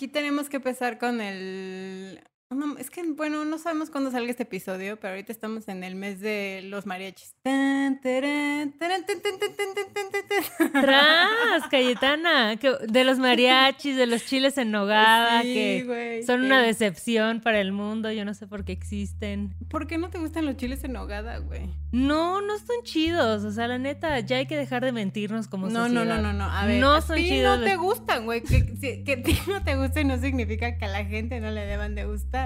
aquí tenemos que empezar con el no, es que, bueno, no sabemos cuándo salga este episodio, pero ahorita estamos en el mes de los mariachis. Tras, Cayetana, de los mariachis, de los chiles en nogada, que son una decepción para el mundo, yo no sé por qué existen. ¿Por qué no te gustan los chiles en nogada, güey? No, no son chidos, o sea, la neta, ya hay que dejar de mentirnos como no, sociedad. No, no, no, no, a ver, no son chidos. no te gustan, güey, que, que a ti no te gusten no significa que a la gente no le deban de gustar.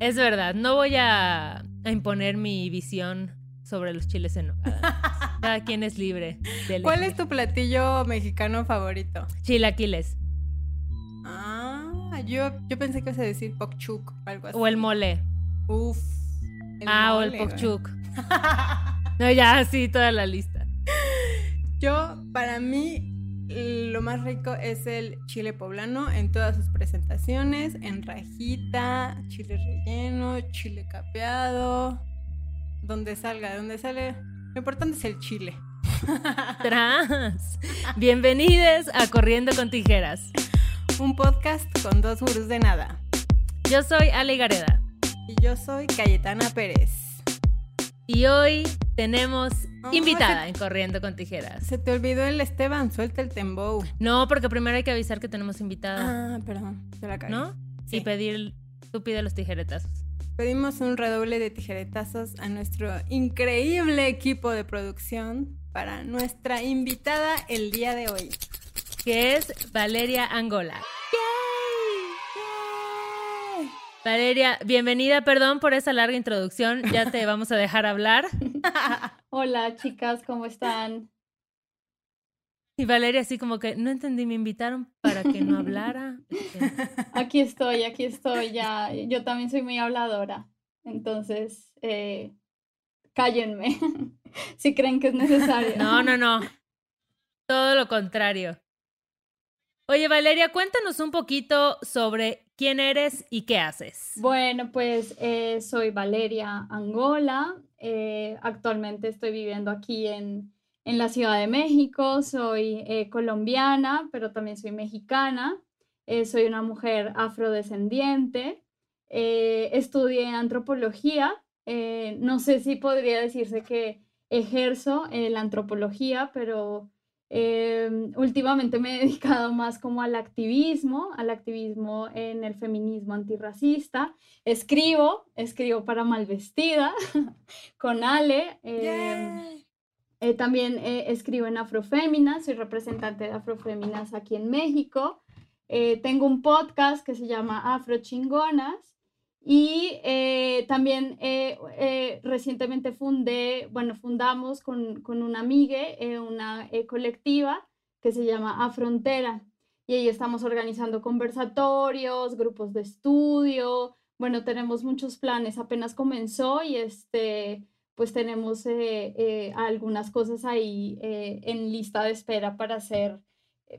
Es verdad, no voy a, imponer mi visión sobre los chiles en nogada. Cada quien es libre. ¿Cuál es tu platillo mexicano favorito? Chilaquiles. Ah, yo, yo pensé que ibas a decir pokchuk o algo así. O el mole. Uf. ah, o el pokchuk. no, ya, sí, toda la lista. Yo, para mí, lo más rico es el chile poblano en todas sus presentaciones, en rajita, chile relleno, chile capeado, donde salga, donde sale. Lo importante es el chile. Tras. Bienvenidos a Corriendo con Tijeras. Un podcast con dos gurús de nada. Yo soy Ale Gareda. Y yo soy Cayetana Pérez. Y hoy tenemos invitada en Corriendo con Tijeras. Se te olvidó el Esteban, suelta el tembo. No, porque primero hay que avisar que tenemos invitada. Ah, perdón, se la cagué. ¿No? Y pedir, tú pide los tijeretazos. Pedimos un redoble de tijeretazos a nuestro increíble equipo de producción para nuestra invitada el día de hoy. Que es Valeria Angola. Valeria, bienvenida, perdón por esa larga introducción, ya te vamos a dejar hablar. Hola chicas, ¿cómo están? Y Valeria así como que no entendí, me invitaron para que no hablara. Aquí estoy, aquí estoy, ya, yo también soy muy habladora, entonces eh, cállenme si creen que es necesario. No, no, no, todo lo contrario. Oye, Valeria, cuéntanos un poquito sobre quién eres y qué haces. Bueno, pues eh, soy Valeria Angola. Eh, actualmente estoy viviendo aquí en, la Ciudad de México. Soy eh, colombiana, pero también soy mexicana. soy una mujer afrodescendiente. estudié antropología. no sé si podría decirse que ejerzo la antropología, pero Em, últimamente me he dedicado más como al activismo, al activismo en el feminismo antirracista. Escribo, escribo para Malvestida con Ale. Em, eh, también eh, escribo en Afroféminas, soy representante de Afroféminas aquí en México. Eh, tengo un podcast que se llama Afro Chingonas y eh, también eh, eh, recientemente fundé, bueno, fundamos con, con una amiga una colectiva que se llama A Frontera. Y ahí estamos organizando conversatorios, grupos de estudio. Bueno, tenemos muchos planes. Apenas comenzó y este, pues tenemos algunas cosas ahí en lista de espera para hacer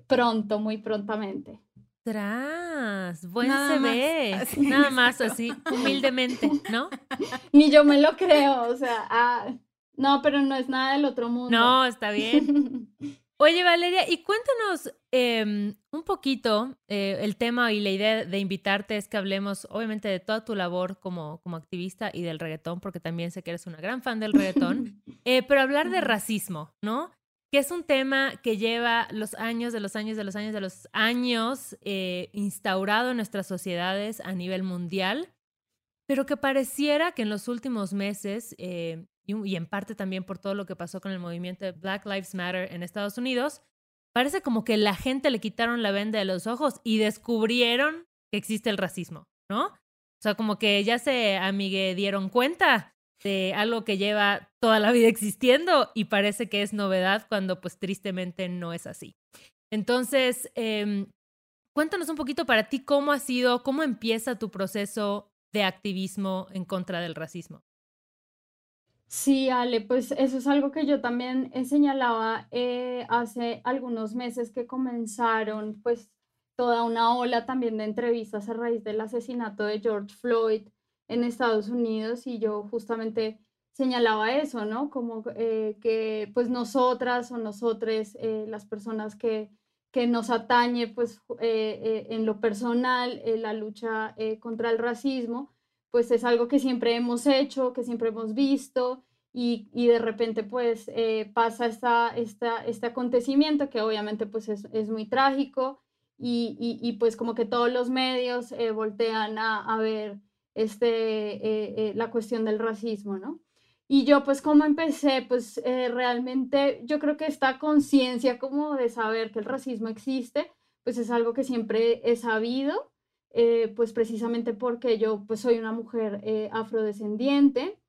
pronto, muy prontamente. Tras, buen se ve. Nada más así, humildemente, ¿no? Ni yo me lo creo, o sea, ah, no, pero no es nada del otro mundo. No, está bien. Oye, Valeria, y cuéntanos em, un poquito eh, el tema y la idea de invitarte es que hablemos, obviamente, de toda tu labor como, como activista y del reggaetón, porque también sé que eres una gran fan del reggaetón, eh, pero hablar de racismo, ¿no? Que es un tema que lleva los años de los años de los años de los años eh, instaurado en nuestras sociedades a nivel mundial, pero que pareciera que en los últimos meses, eh, y, en parte también por todo lo que pasó con el movimiento Black Lives Matter en Estados Unidos, parece como que la gente le quitaron la venda de los ojos y descubrieron que existe el racismo, ¿no? O sea, como que ya se amigue dieron cuenta de algo que lleva toda la vida existiendo y parece que es novedad cuando pues tristemente no es así. Entonces, em, cuéntanos un poquito para ti cómo ha sido, cómo empieza tu proceso de activismo en contra del racismo. Sí, Ale, pues eso es algo que yo también señalaba eh, hace algunos meses que comenzaron pues toda una ola también de entrevistas a raíz del asesinato de George Floyd en Estados Unidos y yo justamente señalaba eso, ¿no? Como eh, que pues nosotras o nosotres, eh, las personas que, que nos atañe pues en lo personal, la lucha contra el racismo, pues es algo que siempre hemos hecho, que siempre hemos visto y, de repente pues pasa esta, esta, este acontecimiento que obviamente pues es, es muy trágico y, y, pues como que todos los medios voltean a, a ver este, la cuestión del racismo, ¿no? Y yo pues como empecé, pues eh, realmente yo creo que esta conciencia como de saber que el racismo existe, pues es algo que siempre he sabido, eh, pues precisamente porque yo pues soy una mujer eh, afrodescendiente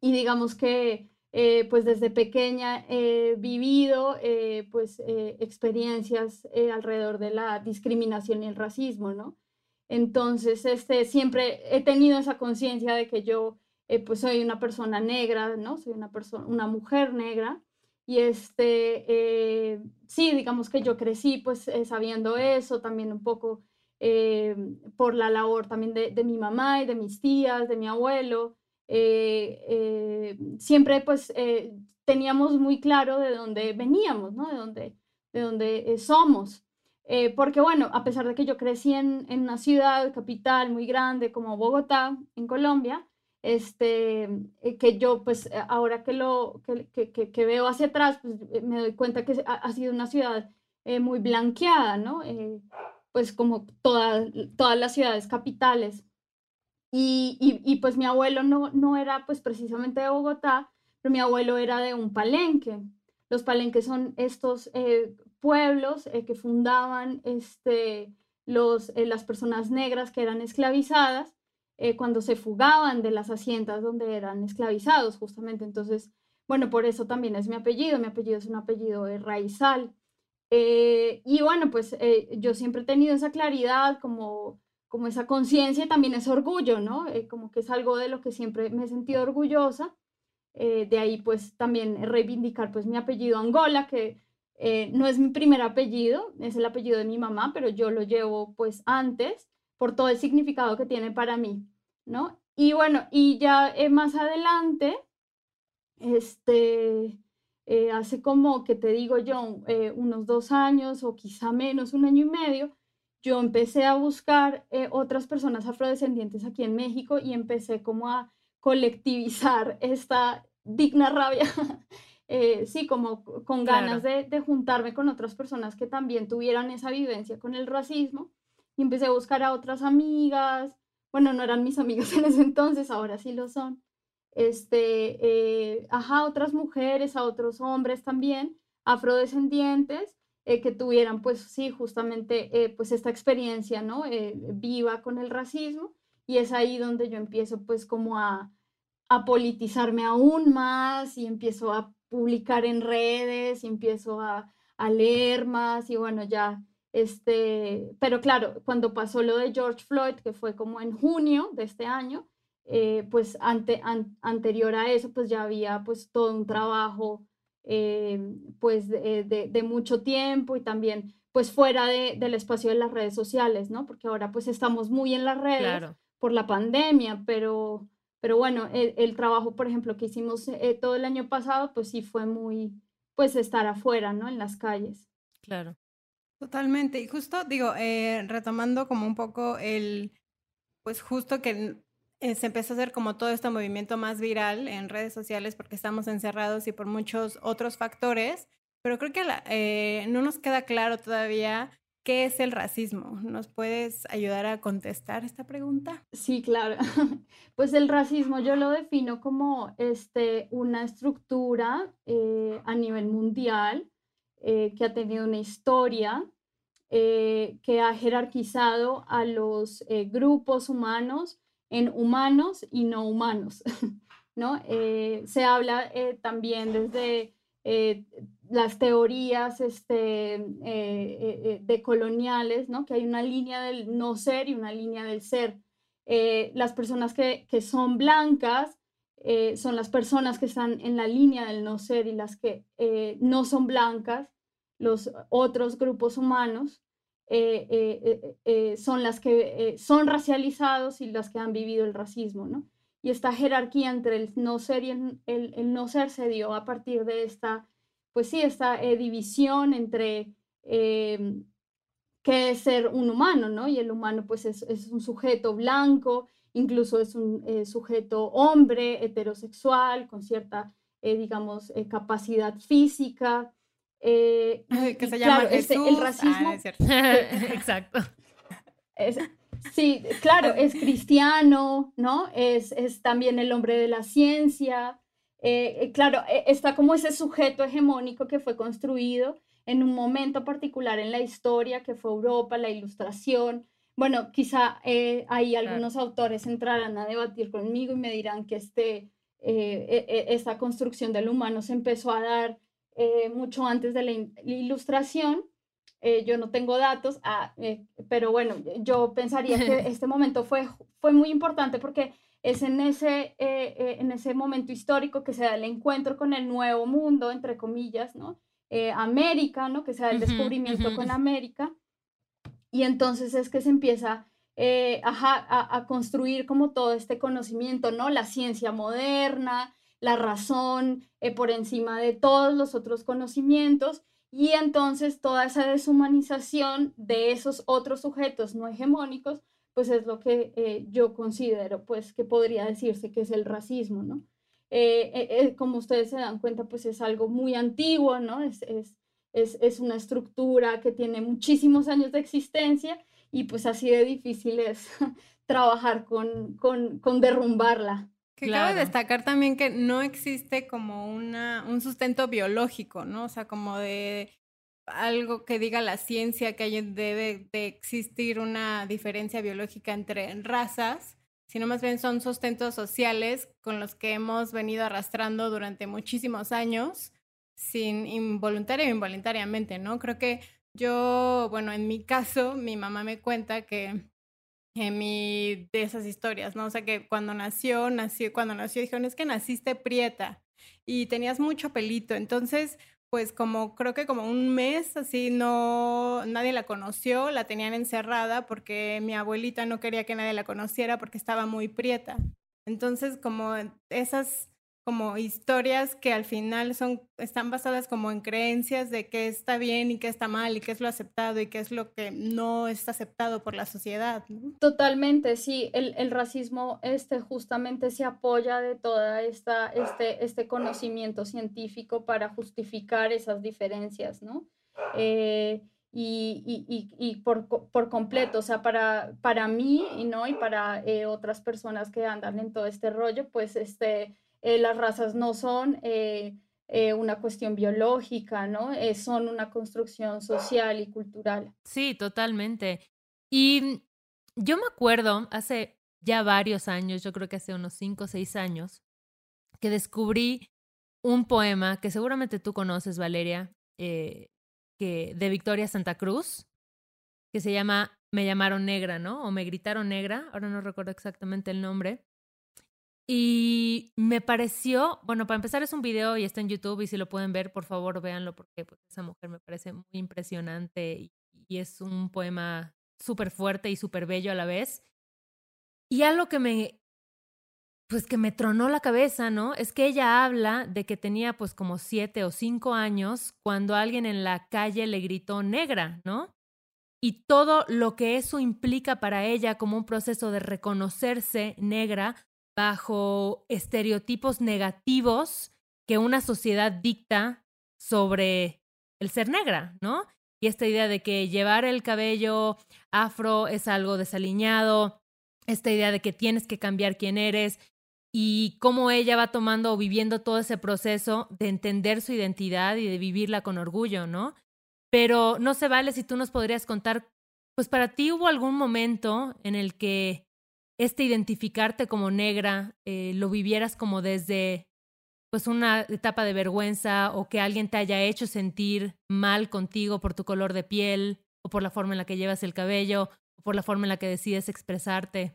y digamos que pues desde pequeña he vivido pues experiencias alrededor de la discriminación y el racismo, ¿no? Entonces, este, siempre he tenido esa conciencia de que yo eh, pues soy una persona negra, ¿no? Soy una persona, una mujer negra. Y este, eh, sí, digamos que yo crecí pues eh, sabiendo eso, también un poco por la labor también de, de, mi mamá y de mis tías, de mi abuelo. siempre pues teníamos muy claro de dónde veníamos, ¿no? De dónde, de dónde somos. Porque bueno, a pesar de que yo crecí en, en, una ciudad capital muy grande como Bogotá, en Colombia, este, eh, que yo pues eh, ahora que lo que, que, que veo hacia atrás, pues eh, me doy cuenta que ha, sido una ciudad muy blanqueada, ¿no? pues como todas todas las ciudades capitales. Y, y, y, pues mi abuelo no, no era pues precisamente de Bogotá, pero mi abuelo era de un palenque. Los palenques son estos pueblos que fundaban este, los, las personas negras que eran esclavizadas eh, cuando se fugaban de las haciendas donde eran esclavizados, justamente. Entonces, bueno, por eso también es mi apellido. Mi apellido es un apellido raizal. Eh, y bueno, pues eh, yo siempre he tenido esa claridad, como, como esa conciencia y también ese orgullo, ¿no? como que es algo de lo que siempre me he sentido orgullosa. de ahí pues también reivindicar pues mi apellido Angola, que no es mi primer apellido, es el apellido de mi mamá, pero yo lo llevo pues antes por todo el significado que tiene para mí, ¿no? Y bueno, y ya eh, más adelante, este, eh, hace como que te digo yo, eh, unos dos años o quizá menos, un año y medio, yo empecé a buscar otras personas afrodescendientes aquí en México y empecé como a colectivizar esta digna rabia, sí, como con ganas de, de, juntarme con otras personas que también tuvieran esa vivencia con el racismo y empecé a buscar a otras amigas. Bueno, no eran mis amigas en ese entonces, ahora sí lo son. Este, eh, ajá, otras mujeres, a otros hombres también, afrodescendientes, eh, que tuvieran, pues sí, justamente, eh, pues esta experiencia, ¿no? viva con el racismo. Y es ahí donde yo empiezo, pues, como a, a politizarme aún más y empiezo a publicar en redes y empiezo a, a leer más y bueno, ya este, pero claro, cuando pasó lo de George Floyd, que fue como en junio de este año, eh, pues ante, anterior a eso, pues ya había pues todo un trabajo eh, pues de, de, mucho tiempo y también pues fuera de, del espacio de las redes sociales, ¿no? Porque ahora pues estamos muy en las redes por la pandemia, pero, pero bueno, el, trabajo, por ejemplo, que hicimos eh, todo el año pasado, pues sí fue muy, pues estar afuera, ¿no? En las calles. Claro. Totalmente. Y justo, digo, eh, retomando como un poco el, pues justo que eh, se empezó a hacer como todo este movimiento más viral en redes sociales porque estamos encerrados y por muchos otros factores, pero creo que eh, no nos queda claro todavía qué es el racismo. ¿Nos puedes ayudar a contestar esta pregunta? Sí, claro. Pues el racismo yo lo defino como este, una estructura a nivel mundial eh, que ha tenido una historia, eh, que ha jerarquizado a los eh, grupos humanos en humanos y no humanos. ¿no? se habla también desde las teorías este, decoloniales, ¿no? que hay una línea del no ser y una línea del ser. las personas que, que son blancas eh, son las personas que están en la línea del no ser y las que eh, no son blancas, los otros grupos humanos, eh, son las que son racializados y las que han vivido el racismo, ¿no? Y esta jerarquía entre el no ser y el, el, no ser se dio a partir de esta, pues sí, esta división entre em, qué es ser un humano, ¿no? Y el humano pues es, un sujeto blanco, incluso es un eh, sujeto hombre, heterosexual, con cierta, eh, digamos, eh, capacidad física. que se llama este, el ah, racismo. Exacto. sí, claro, es cristiano, ¿no? Es, es también el hombre de la ciencia. Claro, e, está como ese sujeto hegemónico que fue construido en un momento particular en la historia que fue Europa, la ilustración. Bueno, quizá eh, ahí algunos autores entrarán a debatir conmigo y me dirán que este, eh, e, e, esta construcción del humano se empezó a dar eh, mucho antes de la, ilustración. yo no tengo datos, ah, pero bueno, yo pensaría que este momento fue, fue muy importante porque es en ese, en ese momento histórico que se da el encuentro con el nuevo mundo, entre comillas, ¿no? Eh, América, ¿no? Que sea el descubrimiento con América. Y entonces es que se empieza eh, a, construir como todo este conocimiento, ¿no? La ciencia moderna, la razón eh, por encima de todos los otros conocimientos. Y entonces toda esa deshumanización de esos otros sujetos no hegemónicos, pues es lo que yo considero, pues que podría decirse que es el racismo, ¿no? Eh, eh, eh, como ustedes se dan cuenta, pues es algo muy antiguo, ¿no? Es, es, es, es, una estructura que tiene muchísimos años de existencia y pues así de difícil es trabajar con, con, con derrumbarla. Que cabe destacar también que no existe como una, un sustento biológico, ¿no? O sea, como de algo que diga la ciencia que debe de existir una diferencia biológica entre razas sino más bien son sustentos sociales con los que hemos venido arrastrando durante muchísimos años, sin involuntaria o involuntariamente, ¿no? Creo que yo, bueno, en mi caso, mi mamá me cuenta que en mi, de esas historias, ¿no? O sea, que cuando nació, nació, cuando nació dijeron, es que naciste prieta y tenías mucho pelito, entonces pues como creo que como un mes así no nadie la conoció, la tenían encerrada porque mi abuelita no quería que nadie la conociera porque estaba muy prieta. Entonces como esas como historias que al final son, están basadas como en creencias de qué está bien y qué está mal y qué es lo aceptado y qué es lo que no está aceptado por la sociedad. Totalmente, sí, el, el, racismo este justamente se apoya de esta, este, este conocimiento científico para justificar esas diferencias, ¿no? Eh, y, y, y, por, por, completo, o sea, para, para mí ¿no? y para eh, otras personas que andan en todo este rollo, pues este, eh, las razas no son eh, eh, una cuestión biológica, ¿no? son una construcción social y cultural. Sí, totalmente. Y yo me acuerdo hace ya varios años, yo creo que hace unos cinco o seis años, que descubrí un poema que seguramente tú conoces, Valeria, que, de Victoria Santa Cruz, que se llama Me llamaron negra, ¿no? O me gritaron negra, ahora no recuerdo exactamente el nombre. Y me pareció, bueno, para empezar es un video y está en YouTube y si lo pueden ver, por favor, véanlo porque pues, esa mujer me parece muy impresionante y, y es un poema súper fuerte y súper bello a la vez. Y algo que me, pues que me tronó la cabeza, ¿no? Es que ella habla de que tenía pues como siete o cinco años cuando alguien en la calle le gritó negra, ¿no? Y todo lo que eso implica para ella como un proceso de reconocerse negra bajo estereotipos negativos que una sociedad dicta sobre el ser negra, ¿no? Y esta idea de que llevar el cabello afro es algo desaliñado, esta idea de que tienes que cambiar quién eres y cómo ella va tomando o viviendo todo ese proceso de entender su identidad y de vivirla con orgullo, ¿no? Pero no se vale si tú nos podrías contar, pues para ti hubo algún momento en el que este identificarte como negra eh, lo vivieras como desde pues una etapa de vergüenza o que alguien te haya hecho sentir mal contigo por tu color de piel o por la forma en la que llevas el cabello o por la forma en la que decides expresarte.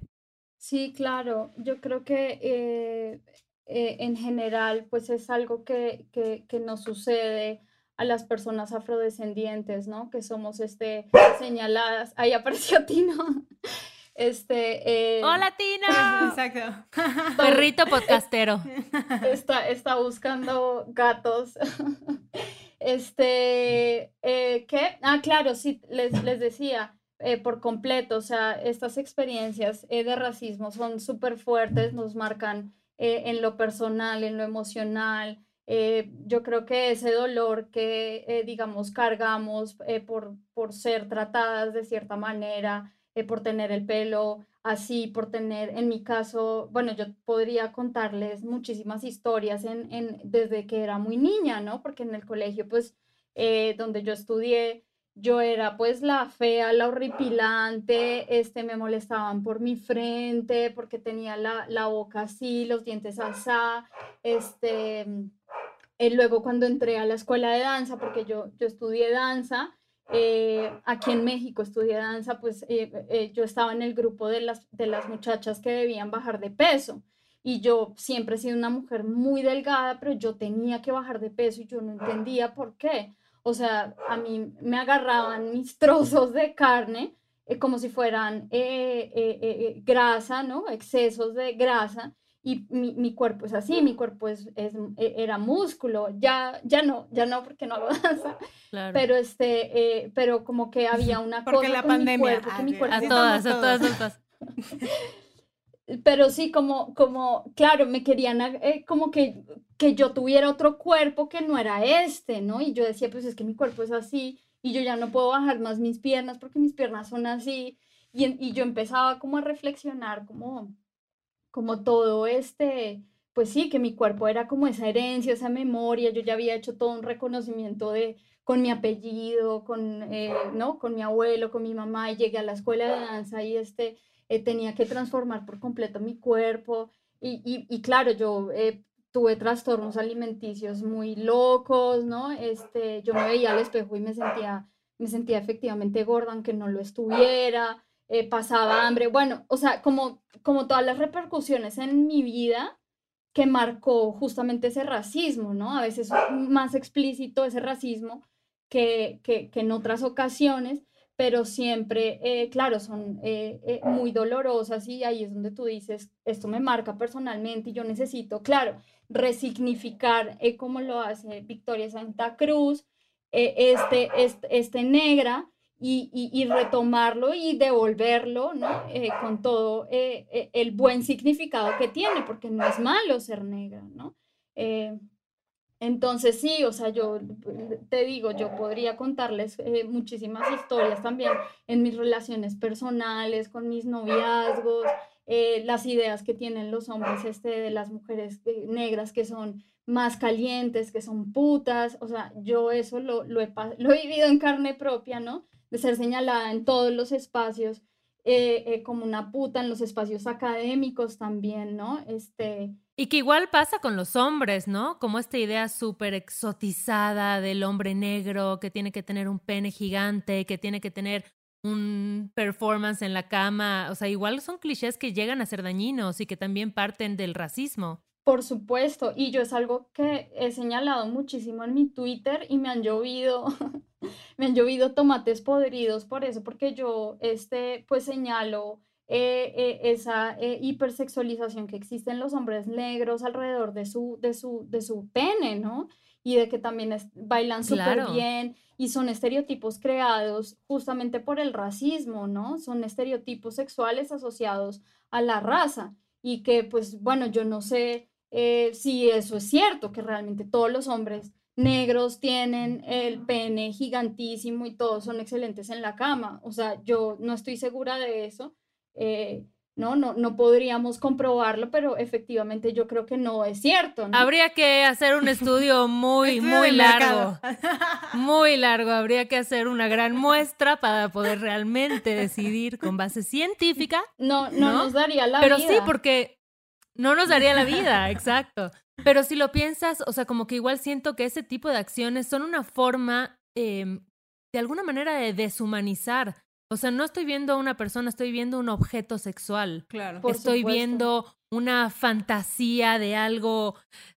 Sí, claro. Yo creo que eh, eh, en general pues es algo que, que, que, nos sucede a las personas afrodescendientes, ¿no? Que somos este, señaladas. Ahí apareció Tino. Este, eh, ¡Hola, Tina! Exacto. Perrito podcastero. Está, está buscando gatos. este, eh, ¿qué? Ah, claro, sí, les, les decía, eh, por completo, o sea, estas experiencias eh, de racismo son súper fuertes, nos marcan en lo personal, en lo emocional. yo creo que ese dolor que, digamos, cargamos por, por ser tratadas de cierta manera, por tener el pelo así, por tener, en mi caso, bueno, yo podría contarles muchísimas historias en, en, desde que era muy niña, ¿no? Porque en el colegio, pues, eh, donde yo estudié, yo era pues la fea, la horripilante, este, me molestaban por mi frente, porque tenía la, la boca así, los dientes asá, este, y luego cuando entré a la escuela de danza, porque yo, yo estudié danza, eh, aquí en México estudié danza, pues eh, eh, yo estaba en el grupo de las, de las muchachas que debían bajar de peso. Y yo siempre he sido una mujer muy delgada, pero yo tenía que bajar de peso y yo no entendía por qué. O sea, a mí me agarraban mis trozos de carne como si fueran grasa, ¿no? Excesos de grasa y mi, mi, cuerpo es así, mi cuerpo es, es, e, era músculo, ya, ya no, ya no porque no hago danza, pero este, eh, pero como que había una porque cosa la pandemia, mi mi cuerpo, a todas, a todas, a todas. pero sí, como, como, claro, me querían eh, como que, que yo tuviera otro cuerpo que no era este, ¿no? Y yo decía, pues es que mi cuerpo es así y yo ya no puedo bajar más mis piernas porque mis piernas son así. Y, y yo empezaba como a reflexionar, como, como todo este, pues sí, que mi cuerpo era como esa herencia, esa memoria, yo ya había hecho todo un reconocimiento de con mi apellido, con, eh, ¿no? con mi abuelo, con mi mamá, y llegué a la escuela de danza y este, eh, tenía que transformar por completo mi cuerpo. Y, y, claro, yo eh, tuve trastornos alimenticios muy locos, ¿no? Este, yo me veía al espejo y me sentía, me sentía efectivamente gorda, aunque no lo estuviera. Eh, pasaba hambre, bueno, o sea, como, como todas las repercusiones en mi vida que marcó justamente ese racismo, ¿no? A veces más explícito ese racismo que, que, en otras ocasiones, pero siempre, eh, claro, son eh, muy dolorosas y ahí es donde tú dices, esto me marca personalmente y yo necesito, claro, resignificar como lo hace Victoria Santa Cruz, este, este, este negra, y, retomarlo y devolverlo, ¿no? Eh, con todo eh, eh, el buen significado que tiene, porque no es malo ser negra, ¿no? entonces sí, o sea, yo te digo, yo podría contarles muchísimas historias también en mis relaciones personales, con mis noviazgos, las ideas que tienen los hombres este, de las mujeres negras que son más calientes, que son putas, o sea, yo eso lo, lo, he, lo he vivido en carne propia, ¿no? De ser señalada en todos los espacios eh, eh, como una puta, en los espacios académicos también, ¿no? Este... Y que igual pasa con los hombres, ¿no? Como esta idea súper exotizada del hombre negro que tiene que tener un pene gigante, que tiene que tener un performance en la cama. O sea, igual son clichés que llegan a ser dañinos y que también parten del racismo. Por supuesto, y yo es algo que he señalado muchísimo en mi Twitter y me han llovido, me han llovido tomates podridos por eso, porque yo este, pues señalo eh, eh, esa eh, hipersexualización que existe en los hombres negros alrededor de su, de su, de su pene, ¿no? Y de que también bailan súper bien y son estereotipos creados justamente por el racismo, ¿no? Son estereotipos sexuales asociados a la raza y que pues bueno, yo no sé eh, si eso es cierto, que realmente todos los hombres negros tienen el pene gigantísimo y todos son excelentes en la cama. O sea, yo no estoy segura de eso. Eh, no, no, no podríamos comprobarlo, pero efectivamente yo creo que no es cierto. Habría que hacer un estudio muy, muy largo. Muy largo. Habría que hacer una gran muestra para poder realmente decidir con base científica. No, no, nos daría la Pero sí, porque no nos daría la vida, exacto. Pero si lo piensas, o sea, como que igual siento que ese tipo de acciones son una forma, em, de alguna manera, de deshumanizar. O sea, no estoy viendo a una persona, estoy viendo un objeto sexual. Claro. estoy viendo una fantasía de algo,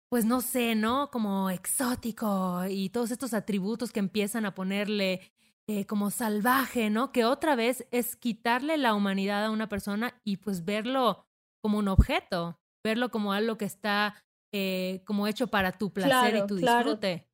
pues no sé, ¿no? Como exótico y todos estos atributos que empiezan a ponerle eh, como salvaje, ¿no? Que otra vez es quitarle la humanidad a una persona y pues verlo como un objeto verlo como algo que está eh, como hecho para tu placer y tu disfrute.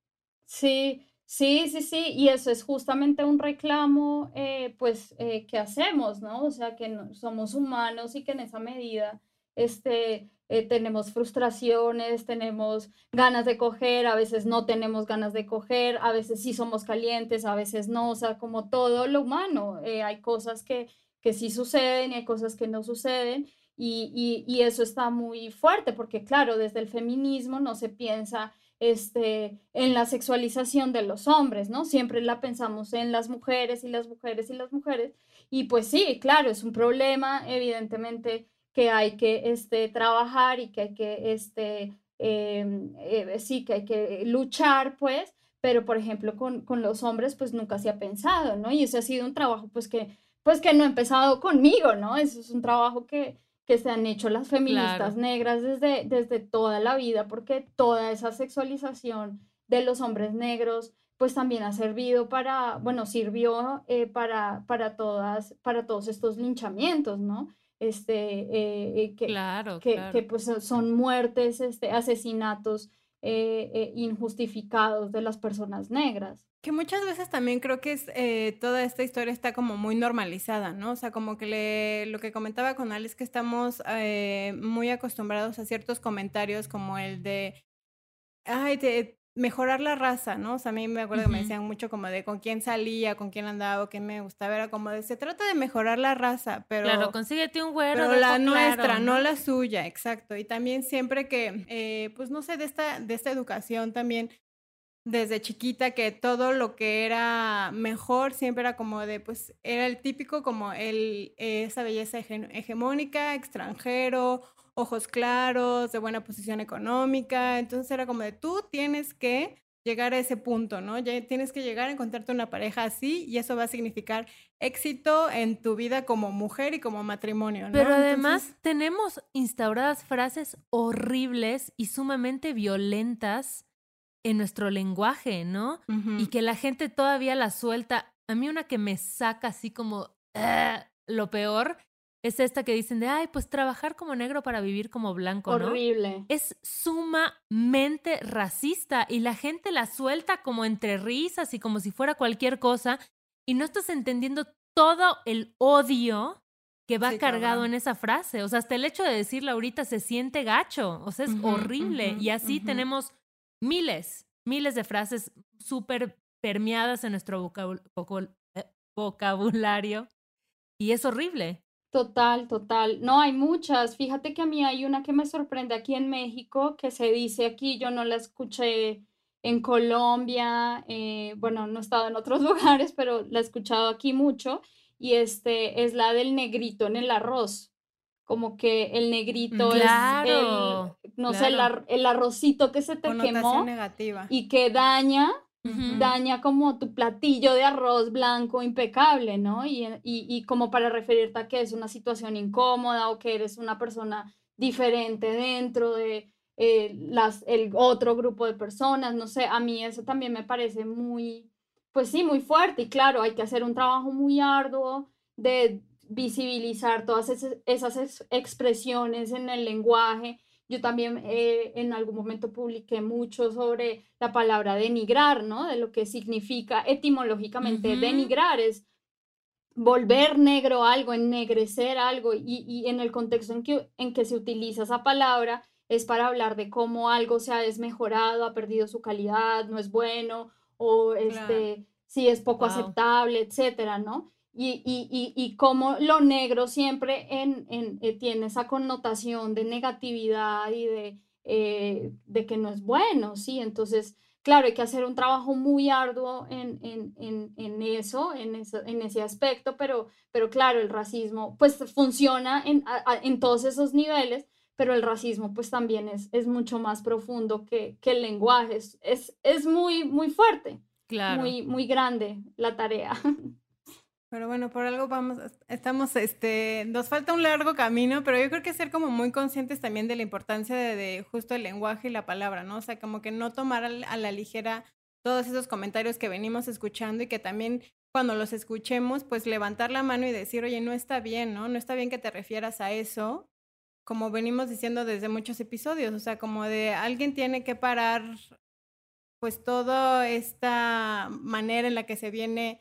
Sí, Sí, sí, sí, y eso es justamente un reclamo, eh, pues, eh, que hacemos, ¿no? O sea, que somos humanos y que en esa medida, este, eh, tenemos frustraciones, tenemos ganas de coger, a veces no tenemos ganas de coger, a veces sí somos calientes, a veces no, o sea, como todo lo humano, hay cosas que, que sí suceden y hay cosas que no suceden, y, y eso está muy fuerte, porque claro, desde el feminismo no se piensa este, en la sexualización de los hombres, ¿no? Siempre la pensamos en las mujeres y las mujeres y las mujeres. Y pues sí, claro, es un problema, evidentemente, que hay que este, trabajar y que hay que, este, em, eh, sí, que hay que luchar, pues, pero por ejemplo con, con, los hombres, pues nunca se ha pensado, ¿no? Y ese ha sido un trabajo, pues que, pues que no ha empezado conmigo, ¿no? Eso es un trabajo que, que se han hecho las feministas negras desde, desde toda la vida, porque toda esa sexualización de los hombres negros, pues también ha servido para, bueno, sirvió eh, para, para, todas, para todos estos linchamientos, ¿no? Este, eh, eh, que, claro, que, claro. que, pues son muertes, este, asesinatos injustificados de las personas negras. Que muchas veces también creo que es, eh, toda esta historia está como muy normalizada, ¿no? O sea, como que le, lo que comentaba con Alex, que estamos eh, muy acostumbrados a ciertos comentarios como el de, ay, de mejorar la raza, ¿no? O sea, a mí me acuerdo que me decían mucho como de con quién salía, con quién andaba, quién me gustaba, era como de, se trata de mejorar la raza, pero... Claro, consíguete un güero. Pero la nuestra, ¿no? la suya, exacto. Y también siempre que, eh, pues no sé, de esta, de esta educación también desde chiquita que todo lo que era mejor siempre era como de, pues era el típico como el, esa belleza hegemónica, extranjero, ojos claros, de buena posición económica. Entonces era como de, tú tienes que llegar a ese punto, ¿no? Ya tienes que llegar a encontrarte una pareja así y eso va a significar éxito en tu vida como mujer y como matrimonio, ¿no? Pero además tenemos instauradas frases horribles y sumamente violentas en nuestro lenguaje, ¿no? Y que la gente todavía la suelta. A mí una que me saca así como ah", lo peor es esta que dicen de, ay, pues trabajar como negro para vivir como blanco, ¿no? Horrible. Es sumamente racista y la gente la suelta como entre risas y como si fuera cualquier cosa y no estás entendiendo todo el odio que va cargado en esa frase. O sea, hasta el hecho de decirla ahorita se siente gacho, o sea, es horrible. y así tenemos miles, miles de frases súper permeadas en nuestro eh, vocabulario y es horrible. Total, total. No, hay muchas. Fíjate que a mí hay una que me sorprende aquí en México, que se dice aquí, yo no la escuché en Colombia, eh, bueno, no he estado en otros lugares, pero la he escuchado aquí mucho, y este es la del negrito en el arroz como que el negrito es el, no sé, el, arrocito que se te quemó negativa. y que daña, daña como tu platillo de arroz blanco impecable, ¿no? Y, y, y, como para referirte a que es una situación incómoda o que eres una persona diferente dentro de eh, las, el otro grupo de personas, no sé, a mí eso también me parece muy, pues sí, muy fuerte y claro, hay que hacer un trabajo muy arduo de visibilizar todas esas expresiones en el lenguaje. Yo también eh, en algún momento publiqué mucho sobre la palabra denigrar, ¿no? De lo que significa etimológicamente denigrar, es volver negro algo, ennegrecer algo, y, y, en el contexto en que, en que se utiliza esa palabra es para hablar de cómo algo se ha desmejorado, ha perdido su calidad, no es bueno, o este, si es poco aceptable, etcétera, ¿no? Y, y, y, cómo lo negro siempre en, en, eh, tiene esa connotación de negatividad y de, eh, de que no es bueno, ¿sí? Entonces, claro, hay que hacer un trabajo muy arduo en, en, en eso, en, eso, en ese aspecto, pero, pero claro, el racismo pues funciona en, en todos esos niveles, pero el racismo pues también es, es mucho más profundo que, que el lenguaje, es, es, es muy, muy fuerte, claro. muy, muy grande la tarea. Pero bueno, por algo vamos, estamos, este, nos falta un largo camino, pero yo creo que ser como muy conscientes también de la importancia de, justo el lenguaje y la palabra, ¿no? O sea, como que no tomar a la ligera todos esos comentarios que venimos escuchando y que también cuando los escuchemos, pues levantar la mano y decir, oye, no está bien, ¿no? No está bien que te refieras a eso, como venimos diciendo desde muchos episodios, o sea, como de alguien tiene que parar pues toda esta manera en la que se viene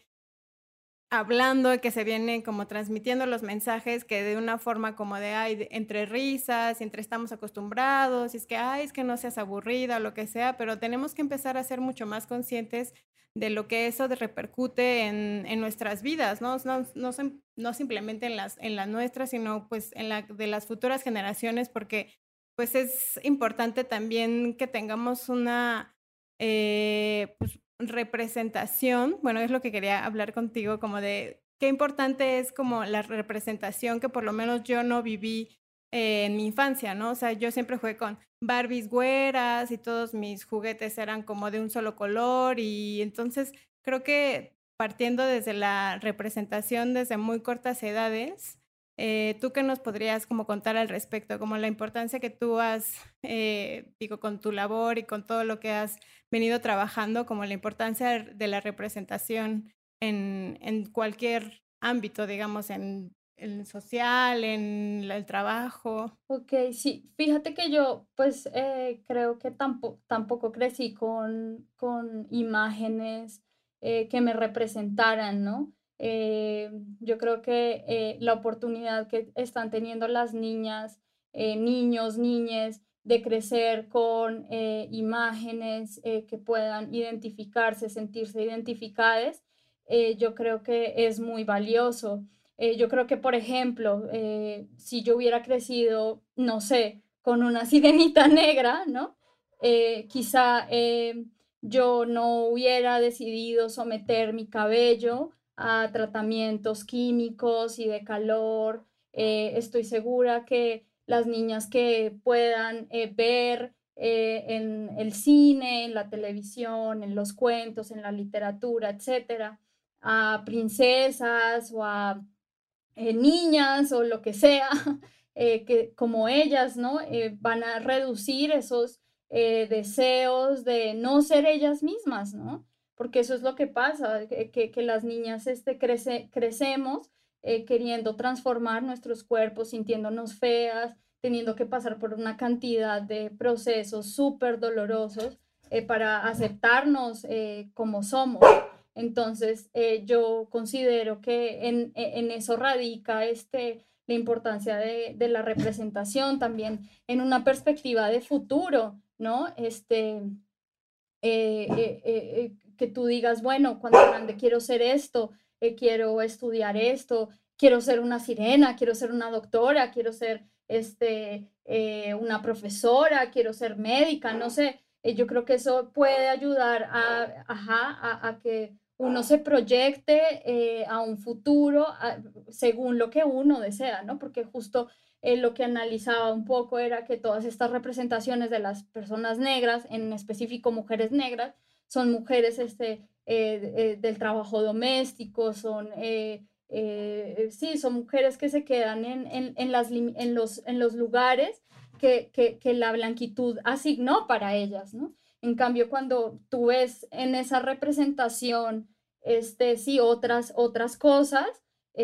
hablando, que se vienen como transmitiendo los mensajes que de una forma como de, ay, entre risas, entre estamos acostumbrados, y es que, ay, es que no seas aburrida o lo que sea, pero tenemos que empezar a ser mucho más conscientes de lo que eso repercute en, en nuestras vidas, ¿no? No, no, no, simplemente en las, en las nuestras, sino pues en la de las futuras generaciones, porque pues es importante también que tengamos una, eh, pues, representación, bueno, es lo que quería hablar contigo, como de qué importante es como la representación que por lo menos yo no viví eh, en mi infancia, ¿no? O sea, yo siempre jugué con Barbies güeras y todos mis juguetes eran como de un solo color y entonces creo que partiendo desde la representación desde muy cortas edades, eh, ¿Tú qué nos podrías como contar al respecto? Como la importancia que tú has, eh, digo, con tu labor y con todo lo que has venido trabajando, como la importancia de la representación en, en cualquier ámbito, digamos, en el social, en el trabajo. Ok, sí, fíjate que yo pues eh, creo que tampoco, tampoco crecí con, con imágenes que me representaran, ¿no? Eh, yo creo que eh, la oportunidad que están teniendo las niñas, eh, niños, niñas, de crecer con imágenes que puedan identificarse, sentirse identificadas, yo creo que es muy valioso. yo creo que, por ejemplo, si yo hubiera crecido, no sé, con una sirenita negra, ¿no? quizá yo no hubiera decidido someter mi cabello a tratamientos químicos y de calor. Eh, estoy segura que las niñas que puedan eh, ver eh, en el cine, en la televisión, en los cuentos, en la literatura, etcétera, a princesas o a niñas o lo que sea, que como ellas, ¿no? van a reducir esos deseos de no ser ellas mismas, ¿no? Porque eso es lo que pasa, que, que, las niñas este, crece, crecemos eh, queriendo transformar nuestros cuerpos, sintiéndonos feas, teniendo que pasar por una cantidad de procesos súper dolorosos eh, para aceptarnos eh, como somos. Entonces, yo considero que en, en, eso radica este, la importancia de, de, la representación también en una perspectiva de futuro, ¿no? Este, que tú digas, bueno, cuando grande quiero ser esto, eh, quiero estudiar esto, quiero ser una sirena, quiero ser una doctora, quiero ser este, eh, una profesora, quiero ser médica, no sé. Eh, yo creo que eso puede ayudar a, a, a que uno se proyecte a un futuro según lo que uno desea, ¿no? Porque justo lo que analizaba un poco era que todas estas representaciones de las personas negras, en específico mujeres negras, son mujeres este, eh, eh, del trabajo doméstico, son, eh, sí, son mujeres que se quedan en, en, en, las, en, los, los lugares que, que, que, la blanquitud asignó para ellas, ¿no? En cambio, cuando tú ves en esa representación, este, sí, otras, otras cosas,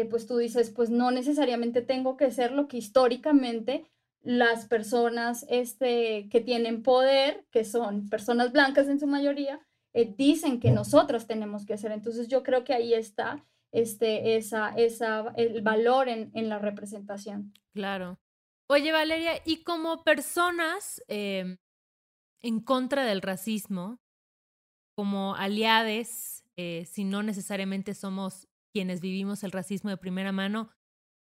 pues tú dices, pues no necesariamente tengo que ser lo que históricamente las personas este, que tienen poder, que son personas blancas en su mayoría, eh, dicen que nosotros tenemos que hacer. Entonces yo creo que ahí está este, esa, esa, el valor en, en la representación. Claro. Oye, Valeria, y como personas em, en contra del racismo, como aliades, eh, si no necesariamente somos quienes vivimos el racismo de primera mano,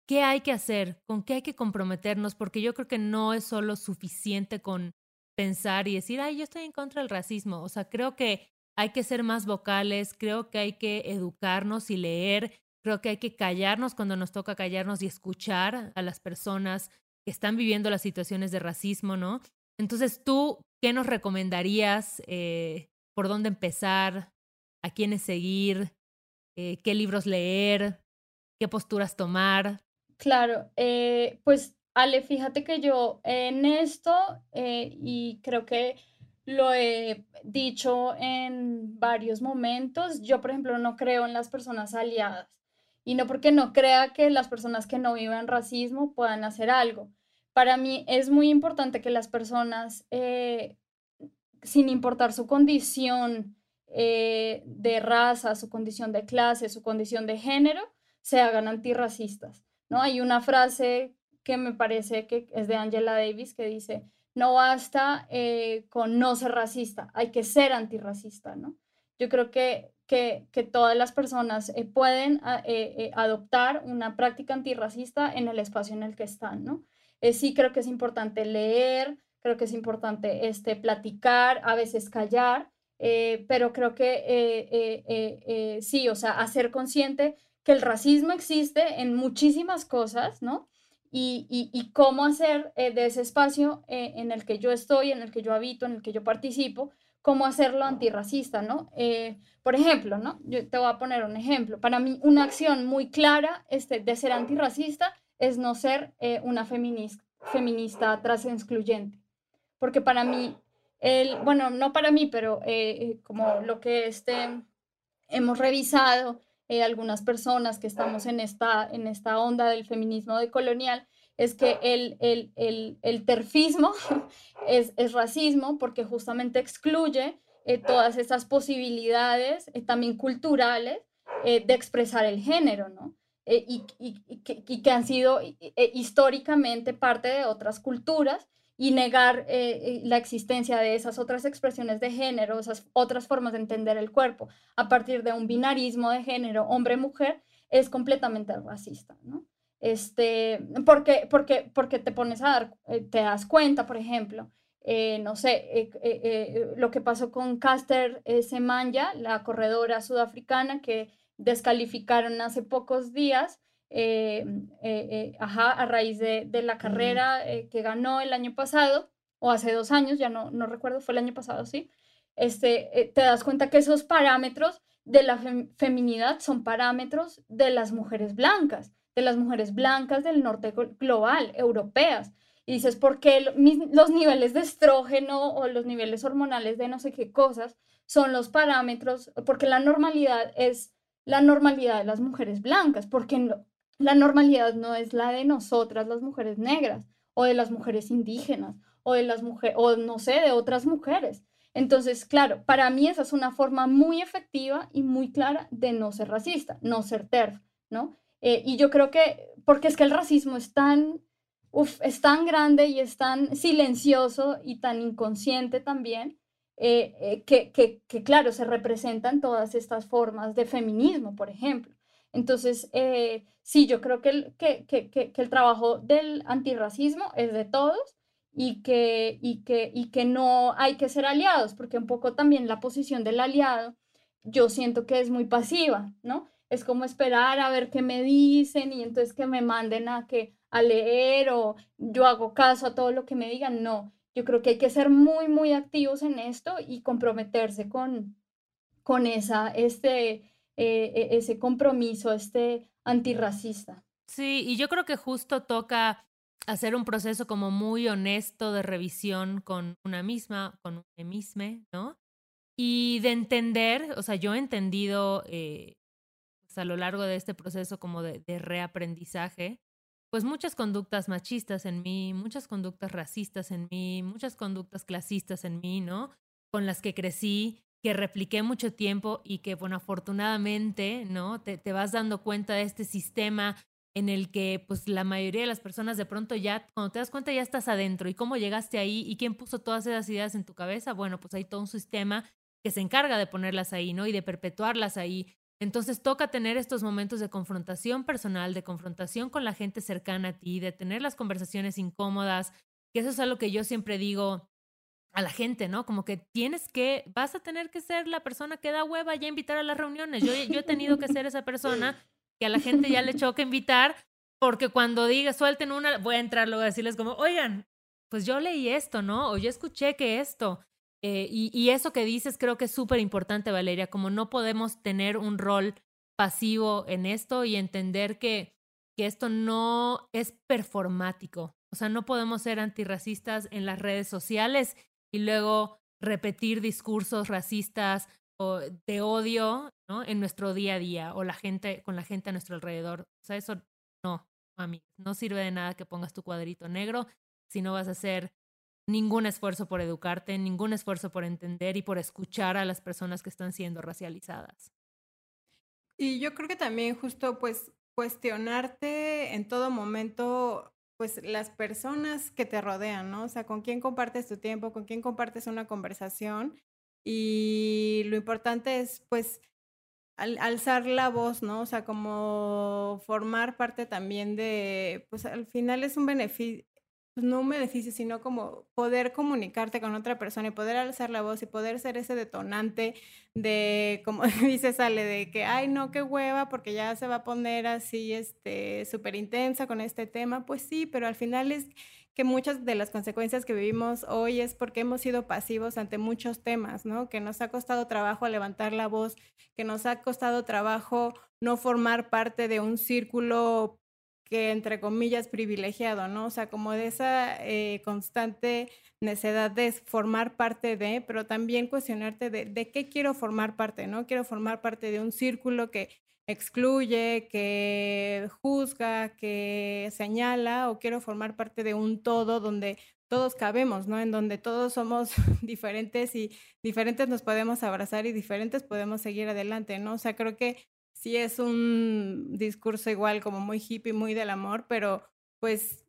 ¿qué hay que hacer? ¿Con qué hay que comprometernos? Porque yo creo que no es solo suficiente con pensar y decir, ay, yo estoy en contra del racismo. O sea, creo que hay que ser más vocales, creo que hay que educarnos y leer, creo que hay que callarnos cuando nos toca callarnos y escuchar a las personas que están viviendo las situaciones de racismo, ¿no? Entonces, tú, ¿qué nos recomendarías? Eh, ¿Por dónde empezar? ¿A quiénes seguir? Eh, ¿Qué libros leer? ¿Qué posturas tomar? Claro, eh, pues Ale, fíjate que yo en esto, eh, y creo que lo he dicho en varios momentos, yo por ejemplo no creo en las personas aliadas. Y no porque no crea que las personas que no viven racismo puedan hacer algo. Para mí es muy importante que las personas eh, sin importar su condición eh, de raza, su condición de clase, su condición de género, se hagan antirracistas. ¿no? Hay una frase que me parece que es de Angela Davis que dice, no basta eh, con no ser racista, hay que ser antirracista. ¿no? Yo creo que, que, todas las personas eh, pueden ah, adoptar una práctica antirracista en el espacio en el que están. ¿no? sí creo que es importante leer, creo que es importante este, platicar, a veces callar, eh, pero creo que eh, eh, sí, o sea, hacer consciente que el racismo existe en muchísimas cosas, ¿no? Y, cómo hacer de ese espacio en el que yo estoy, en el que yo habito, en el que yo participo, cómo hacerlo antirracista, ¿no? por ejemplo, ¿no? Yo te voy a poner un ejemplo. Para mí, una acción muy clara este, de ser antirracista es no ser una feminista, feminista excluyente porque para mí, el, bueno, no para mí, pero eh, eh, como lo que este, hemos revisado eh, algunas personas que estamos en esta, en esta onda del feminismo decolonial, es que el, el, el, el terfismo es, es, racismo porque justamente excluye todas esas posibilidades también culturales de expresar el género, ¿no? y, y, y, que han sido históricamente parte de otras culturas y negar eh, eh, la existencia de esas otras expresiones de género, esas otras formas de entender el cuerpo a partir de un binarismo de género hombre-mujer es completamente racista, ¿no? Este, porque, porque, porque te pones a dar, eh, te das cuenta, por ejemplo, no sé, lo que pasó con Caster Semanya, la corredora sudafricana que descalificaron hace pocos días eh, eh, eh, ajá, a raíz de, la carrera que ganó el año pasado, o hace dos años, ya no, no recuerdo, fue el año pasado, sí, este, te das cuenta que esos parámetros de la feminidad son parámetros de las mujeres blancas, de las mujeres blancas del norte global, europeas. Y dices, ¿por qué los niveles de estrógeno o los niveles hormonales de no sé qué cosas son los parámetros? Porque la normalidad es la normalidad de las mujeres blancas, porque la normalidad no es la de nosotras, las mujeres negras, o de las mujeres indígenas, o de las mujeres, o no sé, de otras mujeres. Entonces, claro, para mí esa es una forma muy efectiva y muy clara de no ser racista, no ser TERF, ¿no? Eh, y yo creo que, porque es que el racismo es tan, es tan grande y es tan silencioso y tan inconsciente también, eh, eh, que, que, que, claro, se representan todas estas formas de feminismo, por ejemplo. Entonces, eh, sí, yo creo que el, que, que, que, el trabajo del antirracismo es de todos y que, y, que, y que no hay que ser aliados, porque un poco también la posición del aliado, yo siento que es muy pasiva, ¿no? Es como esperar a ver qué me dicen y entonces que me manden a, que, a leer o yo hago caso a todo lo que me digan. No, yo creo que hay que ser muy, muy activos en esto y comprometerse con, con esa, este, eh, e, ese compromiso este antirracista. Sí, y yo creo que justo toca hacer un proceso como muy honesto de revisión con una misma, con un misma, ¿no? Y de entender, o sea, yo he entendido eh, pues, a lo largo de este proceso como de, de reaprendizaje, pues muchas conductas machistas en mí, muchas conductas racistas en mí, muchas conductas clasistas en mí, ¿no? Con las que crecí que repliqué mucho tiempo y que, bueno, afortunadamente, ¿no? Te, te, vas dando cuenta de este sistema en el que, pues, la mayoría de las personas de pronto ya, cuando te das cuenta, ya estás adentro. ¿Y cómo llegaste ahí? ¿Y quién puso todas esas ideas en tu cabeza? Bueno, pues hay todo un sistema que se encarga de ponerlas ahí, ¿no? Y de perpetuarlas ahí. Entonces toca tener estos momentos de confrontación personal, de confrontación con la gente cercana a ti, de tener las conversaciones incómodas, que eso es algo que yo siempre digo, a la gente, ¿no? Como que tienes que, vas a tener que ser la persona que da hueva ya invitar a las reuniones. Yo, yo he tenido que ser esa persona que a la gente ya le choca invitar, porque cuando diga, suelten una, voy a entrar luego a decirles como, oigan, pues yo leí esto, ¿no? O yo escuché que esto. Eh, y, y, eso que dices creo que es súper importante, Valeria, como no podemos tener un rol pasivo en esto y entender que, que esto no es performático. O sea, no podemos ser antirracistas en las redes sociales y luego repetir discursos racistas o de odio ¿no? en nuestro día a día o la gente con la gente a nuestro alrededor. O sea, eso no, mami, no sirve de nada que pongas tu cuadrito negro si no vas a ser ningún esfuerzo por educarte, ningún esfuerzo por entender y por escuchar a las personas que están siendo racializadas. Y yo creo que también justo pues cuestionarte en todo momento pues las personas que te rodean, ¿no? O sea, con quién compartes tu tiempo, con quién compartes una conversación y lo importante es pues alzar la voz, ¿no? O sea, como formar parte también de, pues al final es un beneficio, no un beneficio, sino como poder comunicarte con otra persona y poder alzar la voz y poder ser ese detonante de, como dice Sale, de que, ay, no, qué hueva, porque ya se va a poner así, este, súper intensa con este tema. Pues sí, pero al final es que muchas de las consecuencias que vivimos hoy es porque hemos sido pasivos ante muchos temas, ¿no? Que nos ha costado trabajo levantar la voz, que nos ha costado trabajo no formar parte de un círculo que entre comillas privilegiado, ¿no? O sea, como de esa eh, constante necesidad de formar parte de, pero también cuestionarte de, de qué quiero formar parte, ¿no? Quiero formar parte de un círculo que excluye, que juzga, que señala, o quiero formar parte de un todo donde todos cabemos, ¿no? En donde todos somos diferentes y diferentes nos podemos abrazar y diferentes podemos seguir adelante, ¿no? O sea, creo que sí es un discurso igual como muy hippie, muy del amor, pero pues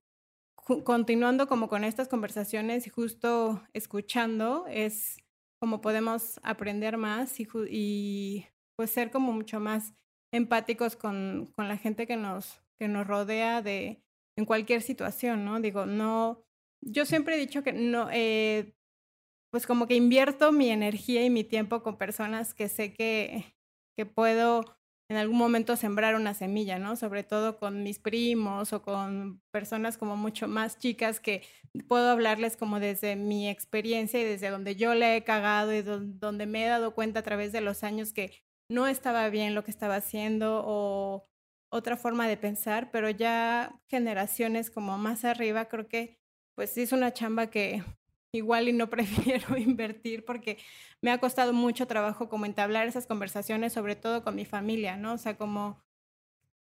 continuando como con estas conversaciones y justo escuchando es como podemos aprender más y, pues ser como mucho más empáticos con, con, la gente que nos, que nos rodea de, en cualquier situación, ¿no? Digo, no, yo siempre he dicho que no, eh, pues como que invierto mi energía y mi tiempo con personas que sé que, que puedo en algún momento sembrar una semilla, ¿no? Sobre todo con mis primos o con personas como mucho más chicas que puedo hablarles como desde mi experiencia y desde donde yo le he cagado y donde me he dado cuenta a través de los años que no estaba bien lo que estaba haciendo o otra forma de pensar, pero ya generaciones como más arriba creo que pues es una chamba que igual y no prefiero invertir porque me ha costado mucho trabajo como entablar esas conversaciones, sobre todo con mi familia, ¿no? O sea, como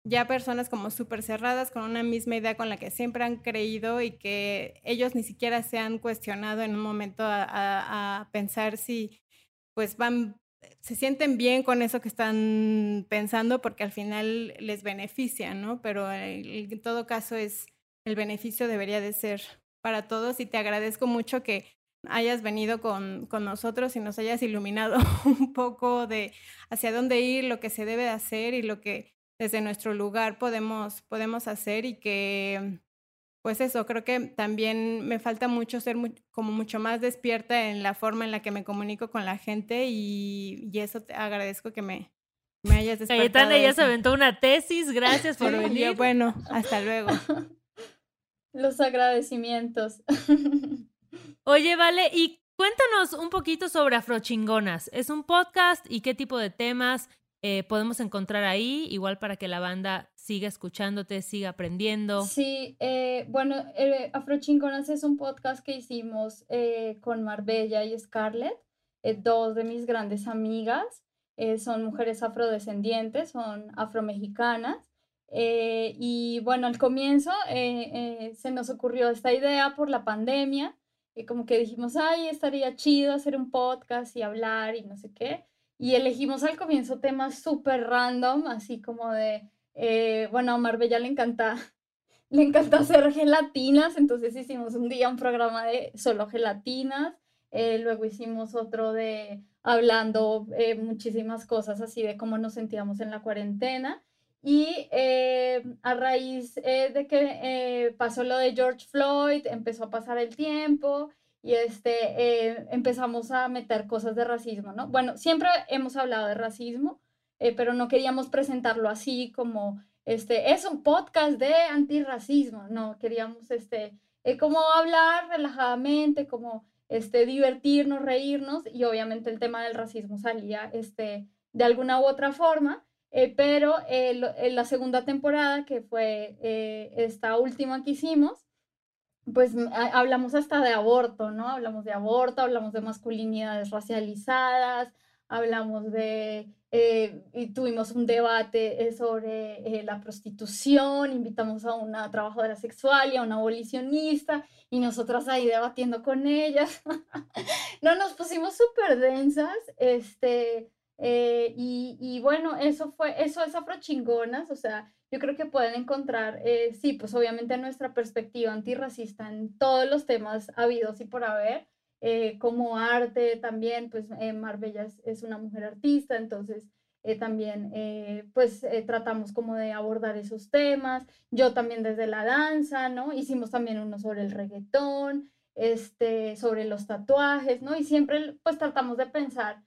ya personas como súper cerradas con una misma idea con la que siempre han creído y que ellos ni siquiera se han cuestionado en un momento a, pensar si pues van, se sienten bien con eso que están pensando porque al final les beneficia, ¿no? Pero en todo caso es, el beneficio debería de ser para todos y te agradezco mucho que hayas venido con, con, nosotros y nos hayas iluminado un poco de hacia dónde ir, lo que se debe hacer y lo que desde nuestro lugar podemos, podemos hacer y que, pues eso, creo que también me falta mucho ser como mucho más despierta en la forma en la que me comunico con la gente y, y eso te agradezco que me, me hayas despertado. Cayetana ya se aventó una tesis, gracias por venir. bueno, hasta luego. Los agradecimientos. Oye, vale, y cuéntanos un poquito sobre Afrochingonas. ¿Es un podcast y qué tipo de temas eh, podemos encontrar ahí? Igual para que la banda siga escuchándote, siga aprendiendo. Sí, eh, bueno, eh, Afrochingonas es un podcast que hicimos con Marbella y Scarlett, dos de mis grandes amigas. son mujeres afrodescendientes, son afromexicanas. Eh, y bueno, al comienzo eh, eh, se nos ocurrió esta idea por la pandemia, y como que dijimos, ay, estaría chido hacer un podcast y hablar y no sé qué. Y elegimos al comienzo temas súper random, así como de, bueno, a Marbella le encanta, le encanta hacer gelatinas, entonces hicimos un día un programa de solo gelatinas, luego hicimos otro de hablando muchísimas cosas así de cómo nos sentíamos en la cuarentena. Y eh, a raíz eh, de que eh, pasó lo de George Floyd, empezó a pasar el tiempo y este, empezamos a meter cosas de racismo, ¿no? Bueno, siempre hemos hablado de racismo, pero no queríamos presentarlo así como, este, es un podcast de antirracismo, no, queríamos, este, como hablar relajadamente, como, este, divertirnos, reírnos y obviamente el tema del racismo salía, este, de alguna u otra forma. Eh, pero en la segunda temporada, que fue eh, esta última que hicimos, pues hablamos hasta de aborto, ¿no? Hablamos de aborto, hablamos de masculinidades racializadas, hablamos de, eh, y tuvimos un debate eh, sobre la prostitución, invitamos a una trabajadora sexual y a una abolicionista, y nosotras ahí debatiendo con ellas. no, nos pusimos súper densas, este, y, y, bueno, eso fue, eso es afrochingonas, o sea, yo creo que pueden encontrar, eh, sí, pues obviamente nuestra perspectiva antirracista en todos los temas habidos y por haber, eh, como arte también, pues eh, Marbella es, una mujer artista, entonces también pues tratamos como de abordar esos temas, yo también desde la danza, ¿no? Hicimos también uno sobre el reggaetón, este, sobre los tatuajes, ¿no? Y siempre pues tratamos de pensar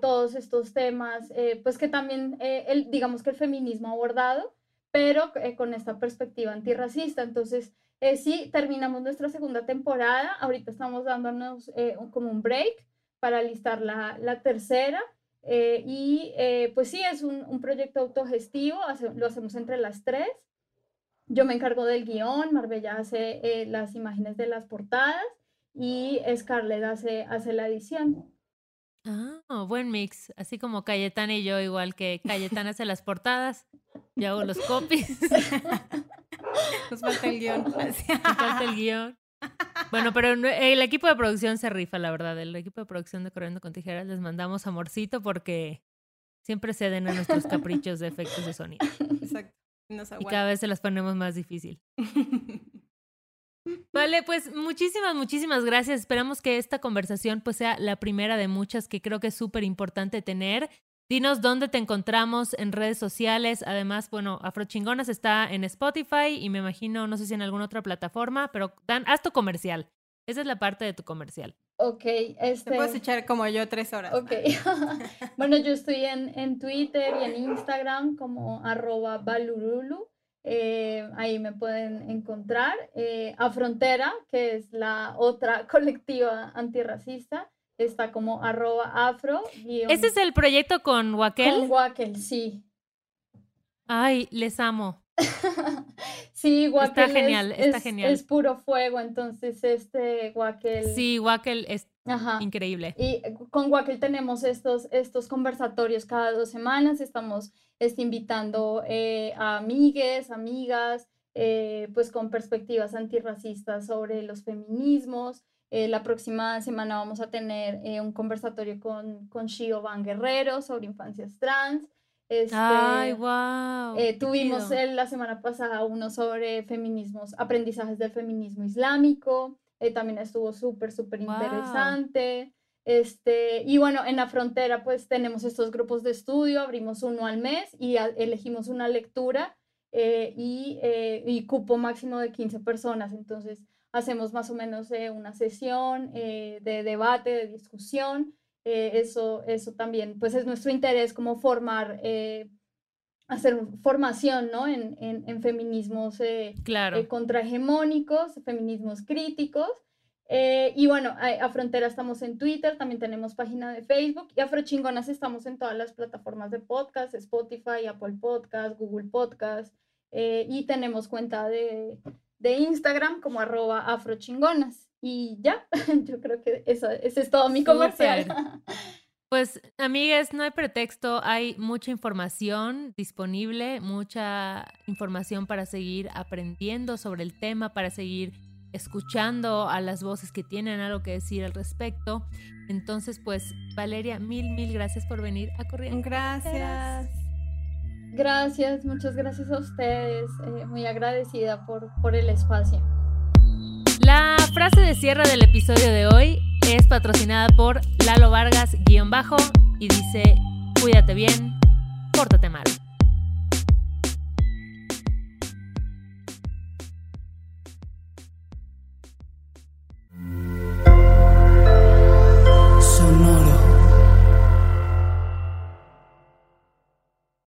todos estos temas, pues que también, el, digamos que el feminismo abordado, pero eh, con esta perspectiva antirracista. Entonces, eh, sí, terminamos nuestra segunda temporada, ahorita estamos dándonos eh, como un break para listar la, la tercera. y pues sí, es un, un proyecto autogestivo, lo hacemos entre las tres. Yo me encargo del guion, Marbella hace las imágenes de las portadas y Scarlett hace, hace la edición. Ah, buen mix. Así como Cayetana y yo, igual que Cayetana hace las portadas, yo hago los copies. Nos falta el guion. Nos falta el guion. Bueno, pero el equipo de producción se rifa, la verdad. El equipo de producción de Corriendo con Tijeras les mandamos amorcito porque siempre ceden a nuestros caprichos de efectos de sonido. Exacto. y cada vez se las ponemos más difícil. Vale, pues muchísimas, muchísimas gracias. Esperamos que esta conversación pues sea la primera de muchas que creo que es súper importante tener. Dinos dónde te encontramos en redes sociales. Además, bueno, Afrochingonas está en Spotify y me imagino, no sé si en alguna otra plataforma, pero dan, haz tu comercial. Esa es la parte de tu comercial. Ok, este... Te puedes echar como yo tres horas. Ok. bueno, yo estoy en, en Twitter y en Instagram como arroba balurulu. Eh, ahí me pueden encontrar. Eh, a Frontera, que es la otra colectiva antirracista, está como arroba afro. ¿Ese es el proyecto con Wakel? Con Wakel, sí. Ay, les amo. sí, Wakel está genial, es, está genial. Es puro fuego, entonces este Wakel. Sí, Wakel es increíble. Y con Wakel tenemos estos, estos conversatorios cada dos semanas, estamos este, invitando eh, a amigues, amigas, eh, pues con perspectivas antirracistas sobre los feminismos. Eh, la próxima semana vamos a tener un conversatorio con, con Shio Van Guerrero sobre infancias trans. Este, Ay, wow. tuvimos la semana pasada uno sobre feminismos, aprendizajes del feminismo islámico. también estuvo súper, súper interesante. Este, y bueno, en la frontera pues tenemos estos grupos de estudio, abrimos uno al mes y elegimos una lectura eh, y, eh, y, cupo máximo de 15 personas. Entonces hacemos más o menos eh, una sesión de debate, de discusión. Eso, eso también pues es nuestro interés como formar, hacer formación ¿no? en, en, en feminismos claro. contrahegemónicos, feminismos críticos. Eh, y bueno, a, Frontera estamos en Twitter, también tenemos página de Facebook y Afrochingonas estamos en todas las plataformas de podcast, Spotify, Apple Podcast, Google Podcast eh, y tenemos cuenta de, de Instagram como arroba afrochingonas. Y ya, yo creo que eso, ese es todo mi comercial. Pues, amigas, no hay pretexto, hay mucha información disponible, mucha información para seguir aprendiendo sobre el tema, para seguir escuchando a las voces que tienen algo que decir al respecto. Entonces, pues, Valeria, mil, mil gracias por venir a Corriente. Gracias. Gracias, muchas gracias a ustedes. Eh, muy agradecida por, por el espacio. La frase de cierre del episodio de hoy es patrocinada por Lalo Vargas, guion bajo, y dice, cuídate bien, pórtate mal.